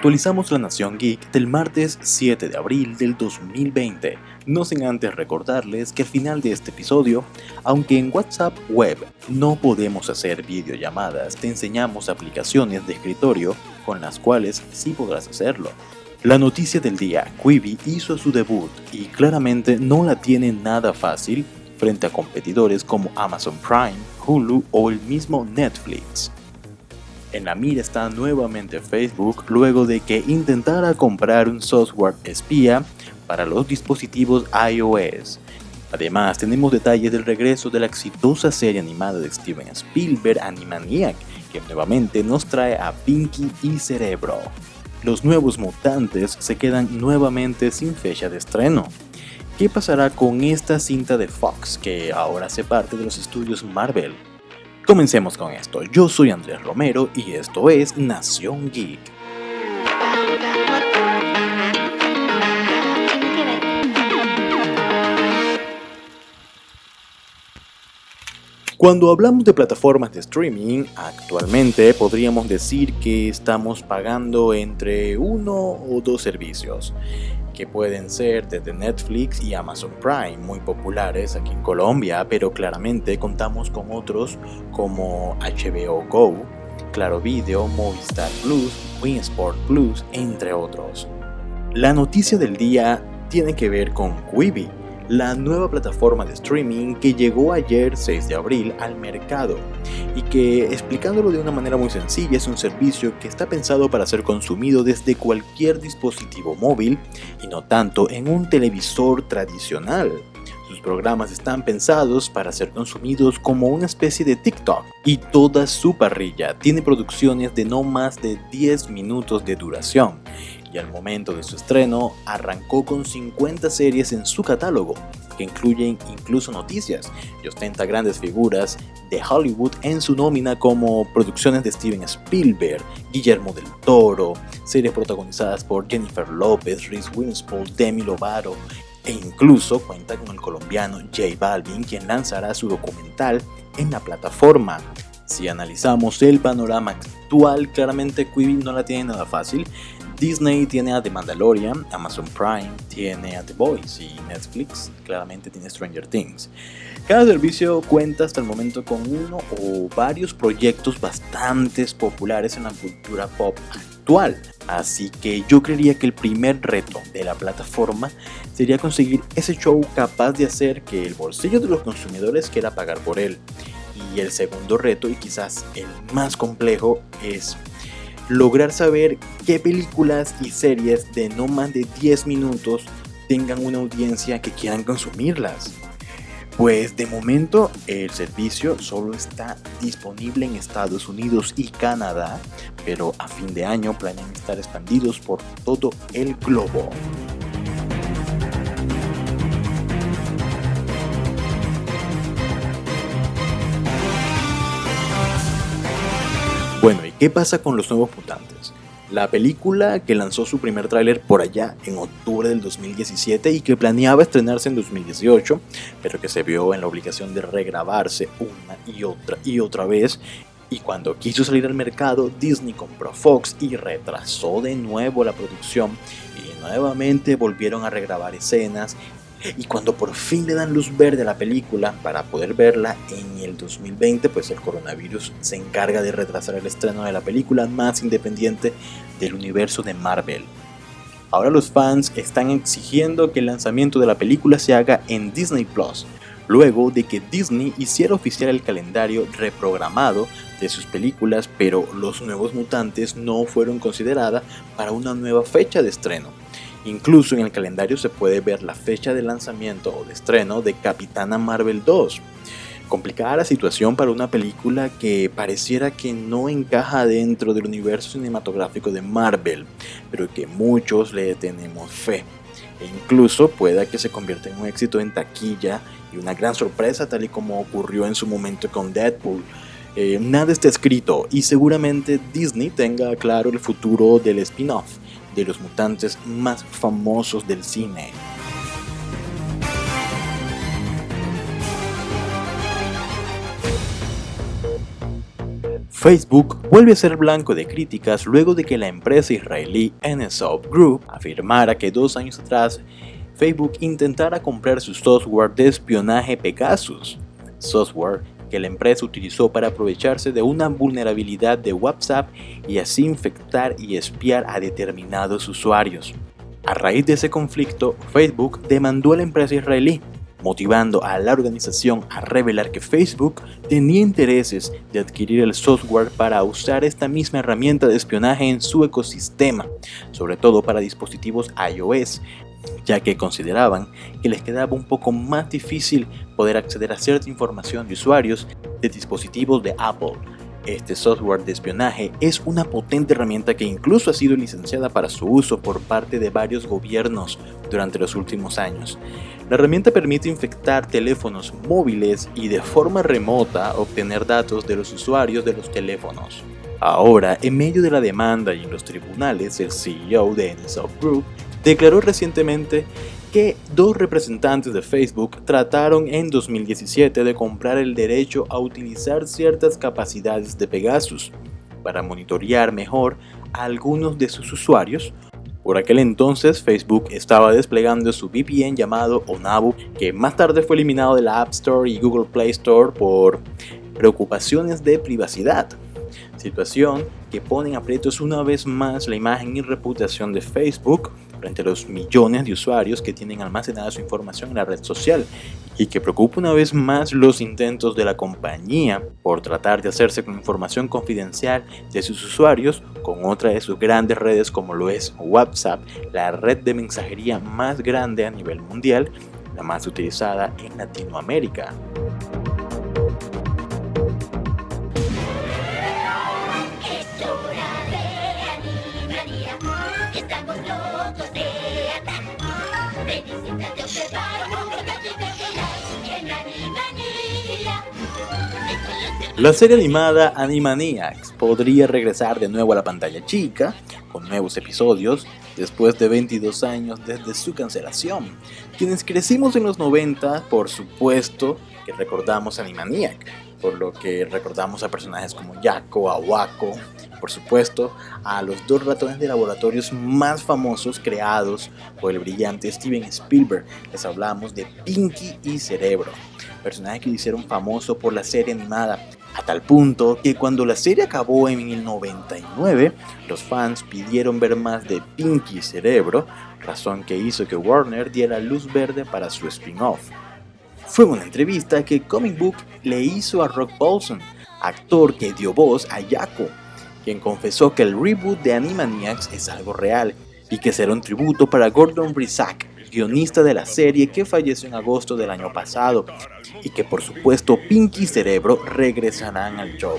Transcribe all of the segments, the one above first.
Actualizamos la Nación Geek del martes 7 de abril del 2020, no sin antes recordarles que al final de este episodio, aunque en WhatsApp Web no podemos hacer videollamadas, te enseñamos aplicaciones de escritorio con las cuales sí podrás hacerlo. La noticia del día, Quibi hizo su debut y claramente no la tiene nada fácil frente a competidores como Amazon Prime, Hulu o el mismo Netflix. En la mira está nuevamente Facebook luego de que intentara comprar un software espía para los dispositivos iOS. Además, tenemos detalles del regreso de la exitosa serie animada de Steven Spielberg, Animaniac, que nuevamente nos trae a Pinky y Cerebro. Los nuevos mutantes se quedan nuevamente sin fecha de estreno. ¿Qué pasará con esta cinta de Fox que ahora hace parte de los estudios Marvel? Comencemos con esto. Yo soy Andrés Romero y esto es Nación Geek. Cuando hablamos de plataformas de streaming, actualmente podríamos decir que estamos pagando entre uno o dos servicios que pueden ser desde Netflix y Amazon Prime, muy populares aquí en Colombia, pero claramente contamos con otros como HBO Go, Claro Video, Movistar Plus, Winsport Plus, entre otros. La noticia del día tiene que ver con Quibi, la nueva plataforma de streaming que llegó ayer 6 de abril al mercado. Y que, explicándolo de una manera muy sencilla, es un servicio que está pensado para ser consumido desde cualquier dispositivo móvil y no tanto en un televisor tradicional. Sus programas están pensados para ser consumidos como una especie de TikTok. Y toda su parrilla tiene producciones de no más de 10 minutos de duración y al momento de su estreno arrancó con 50 series en su catálogo, que incluyen incluso noticias y ostenta grandes figuras de Hollywood en su nómina como producciones de Steven Spielberg, Guillermo del Toro, series protagonizadas por Jennifer López, Reese Witherspoon, Demi Lovato e incluso cuenta con el colombiano J Balvin quien lanzará su documental en la plataforma. Si analizamos el panorama actual, claramente Quibi no la tiene nada fácil Disney tiene a The Mandalorian, Amazon Prime tiene a The Boys y Netflix claramente tiene Stranger Things. Cada servicio cuenta hasta el momento con uno o varios proyectos bastante populares en la cultura pop actual. Así que yo creería que el primer reto de la plataforma sería conseguir ese show capaz de hacer que el bolsillo de los consumidores quiera pagar por él. Y el segundo reto, y quizás el más complejo, es lograr saber qué películas y series de no más de 10 minutos tengan una audiencia que quieran consumirlas. Pues de momento el servicio solo está disponible en Estados Unidos y Canadá, pero a fin de año planean estar expandidos por todo el globo. Qué pasa con los nuevos mutantes? La película que lanzó su primer tráiler por allá en octubre del 2017 y que planeaba estrenarse en 2018, pero que se vio en la obligación de regrabarse una y otra y otra vez. Y cuando quiso salir al mercado, Disney compró Fox y retrasó de nuevo la producción y nuevamente volvieron a regrabar escenas y cuando por fin le dan luz verde a la película para poder verla en el 2020, pues el coronavirus se encarga de retrasar el estreno de la película más independiente del universo de Marvel. Ahora los fans están exigiendo que el lanzamiento de la película se haga en Disney Plus, luego de que Disney hiciera oficial el calendario reprogramado de sus películas, pero los nuevos mutantes no fueron consideradas para una nueva fecha de estreno. Incluso en el calendario se puede ver la fecha de lanzamiento o de estreno de Capitana Marvel 2. Complicada la situación para una película que pareciera que no encaja dentro del universo cinematográfico de Marvel, pero que muchos le tenemos fe. E incluso pueda que se convierta en un éxito en taquilla y una gran sorpresa tal y como ocurrió en su momento con Deadpool. Eh, nada está escrito y seguramente Disney tenga claro el futuro del spin-off de los mutantes más famosos del cine. Facebook vuelve a ser blanco de críticas luego de que la empresa israelí NSOP Group afirmara que dos años atrás Facebook intentara comprar su software de espionaje Pegasus, software que la empresa utilizó para aprovecharse de una vulnerabilidad de WhatsApp y así infectar y espiar a determinados usuarios. A raíz de ese conflicto, Facebook demandó a la empresa israelí motivando a la organización a revelar que Facebook tenía intereses de adquirir el software para usar esta misma herramienta de espionaje en su ecosistema, sobre todo para dispositivos iOS, ya que consideraban que les quedaba un poco más difícil poder acceder a cierta información de usuarios de dispositivos de Apple. Este software de espionaje es una potente herramienta que incluso ha sido licenciada para su uso por parte de varios gobiernos durante los últimos años. La herramienta permite infectar teléfonos móviles y de forma remota obtener datos de los usuarios de los teléfonos. Ahora, en medio de la demanda y en los tribunales, el CEO de NSOft Group declaró recientemente que dos representantes de Facebook trataron en 2017 de comprar el derecho a utilizar ciertas capacidades de Pegasus para monitorear mejor a algunos de sus usuarios por aquel entonces Facebook estaba desplegando su VPN llamado Onabu, que más tarde fue eliminado de la App Store y Google Play Store por preocupaciones de privacidad. Situación que pone en aprietos una vez más la imagen y reputación de Facebook frente a los millones de usuarios que tienen almacenada su información en la red social y que preocupa una vez más los intentos de la compañía por tratar de hacerse con información confidencial de sus usuarios con otra de sus grandes redes como lo es WhatsApp, la red de mensajería más grande a nivel mundial, la más utilizada en Latinoamérica. La serie animada Animaniacs podría regresar de nuevo a la pantalla chica, con nuevos episodios, después de 22 años desde su cancelación. Quienes crecimos en los 90, por supuesto que recordamos Animaniac, por lo que recordamos a personajes como Yakko, Awako, por supuesto, a los dos ratones de laboratorios más famosos creados por el brillante Steven Spielberg. Les hablamos de Pinky y Cerebro, personajes que hicieron famoso por la serie animada a tal punto que cuando la serie acabó en el 99, los fans pidieron ver más de Pinky Cerebro, razón que hizo que Warner diera luz verde para su spin-off. Fue una entrevista que Comic Book le hizo a Rock Paulson, actor que dio voz a Yako, quien confesó que el reboot de Animaniacs es algo real y que será un tributo para Gordon Brisack, guionista de la serie que falleció en agosto del año pasado, y que por supuesto Pinky y Cerebro regresarán al show.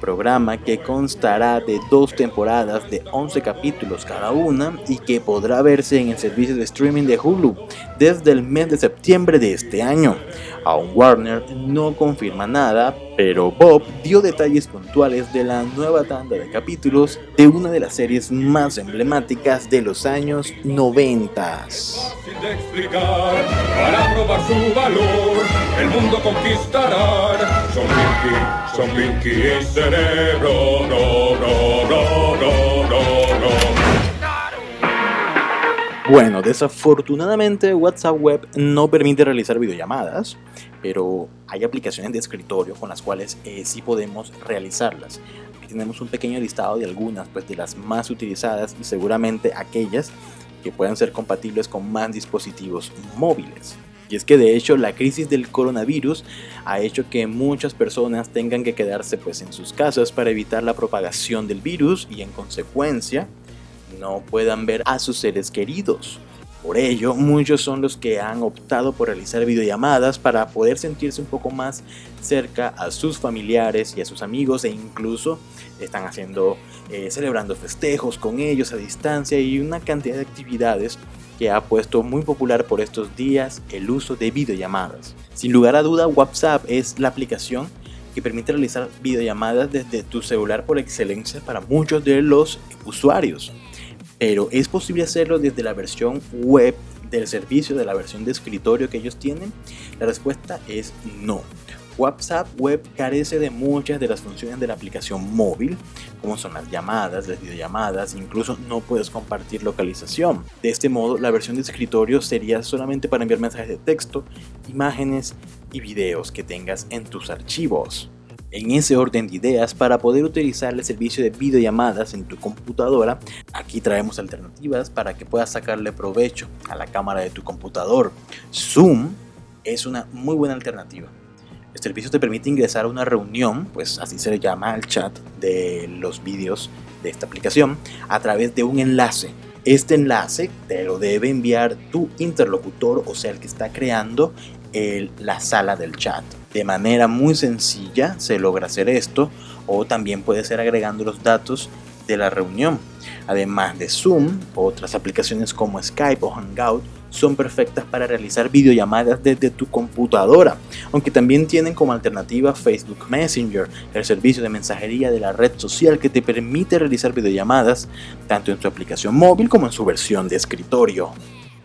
Programa que constará de dos temporadas de 11 capítulos cada una y que podrá verse en el servicio de streaming de Hulu desde el mes de septiembre de este año. Aún Warner no confirma nada, pero Bob dio detalles puntuales de la nueva tanda de capítulos de una de las series más emblemáticas de los años 90. para probar su valor, el mundo conquistará. Son son y cerebro, Bueno, desafortunadamente WhatsApp Web no permite realizar videollamadas, pero hay aplicaciones de escritorio con las cuales eh, sí podemos realizarlas. Aquí tenemos un pequeño listado de algunas, pues de las más utilizadas y seguramente aquellas que puedan ser compatibles con más dispositivos móviles. Y es que de hecho la crisis del coronavirus ha hecho que muchas personas tengan que quedarse pues en sus casas para evitar la propagación del virus y en consecuencia no puedan ver a sus seres queridos. Por ello, muchos son los que han optado por realizar videollamadas para poder sentirse un poco más cerca a sus familiares y a sus amigos e incluso están haciendo, eh, celebrando festejos con ellos a distancia y una cantidad de actividades que ha puesto muy popular por estos días el uso de videollamadas. Sin lugar a duda, WhatsApp es la aplicación que permite realizar videollamadas desde tu celular por excelencia para muchos de los usuarios pero ¿es posible hacerlo desde la versión web del servicio, de la versión de escritorio que ellos tienen? La respuesta es no. WhatsApp Web carece de muchas de las funciones de la aplicación móvil, como son las llamadas, las videollamadas, incluso no puedes compartir localización. De este modo, la versión de escritorio sería solamente para enviar mensajes de texto, imágenes y videos que tengas en tus archivos. En ese orden de ideas, para poder utilizar el servicio de videollamadas en tu computadora, aquí traemos alternativas para que puedas sacarle provecho a la cámara de tu computador. Zoom es una muy buena alternativa. Este servicio te permite ingresar a una reunión, pues así se le llama al chat de los vídeos de esta aplicación, a través de un enlace. Este enlace te lo debe enviar tu interlocutor, o sea, el que está creando la sala del chat. De manera muy sencilla se logra hacer esto, o también puede ser agregando los datos de la reunión. Además de Zoom, otras aplicaciones como Skype o Hangout son perfectas para realizar videollamadas desde tu computadora, aunque también tienen como alternativa Facebook Messenger, el servicio de mensajería de la red social que te permite realizar videollamadas tanto en su aplicación móvil como en su versión de escritorio.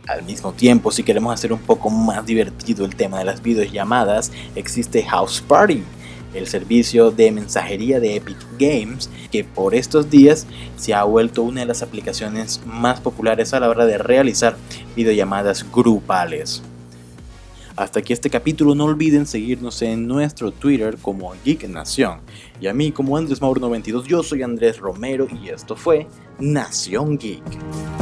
Al mismo tiempo, si queremos hacer un poco más divertido el tema de las videollamadas, existe House Party, el servicio de mensajería de Epic Games, que por estos días se ha vuelto una de las aplicaciones más populares a la hora de realizar videollamadas grupales. Hasta aquí este capítulo, no olviden seguirnos en nuestro Twitter como Geek Nación. Y a mí como Andrés Mauro 92, yo soy Andrés Romero y esto fue Nación Geek.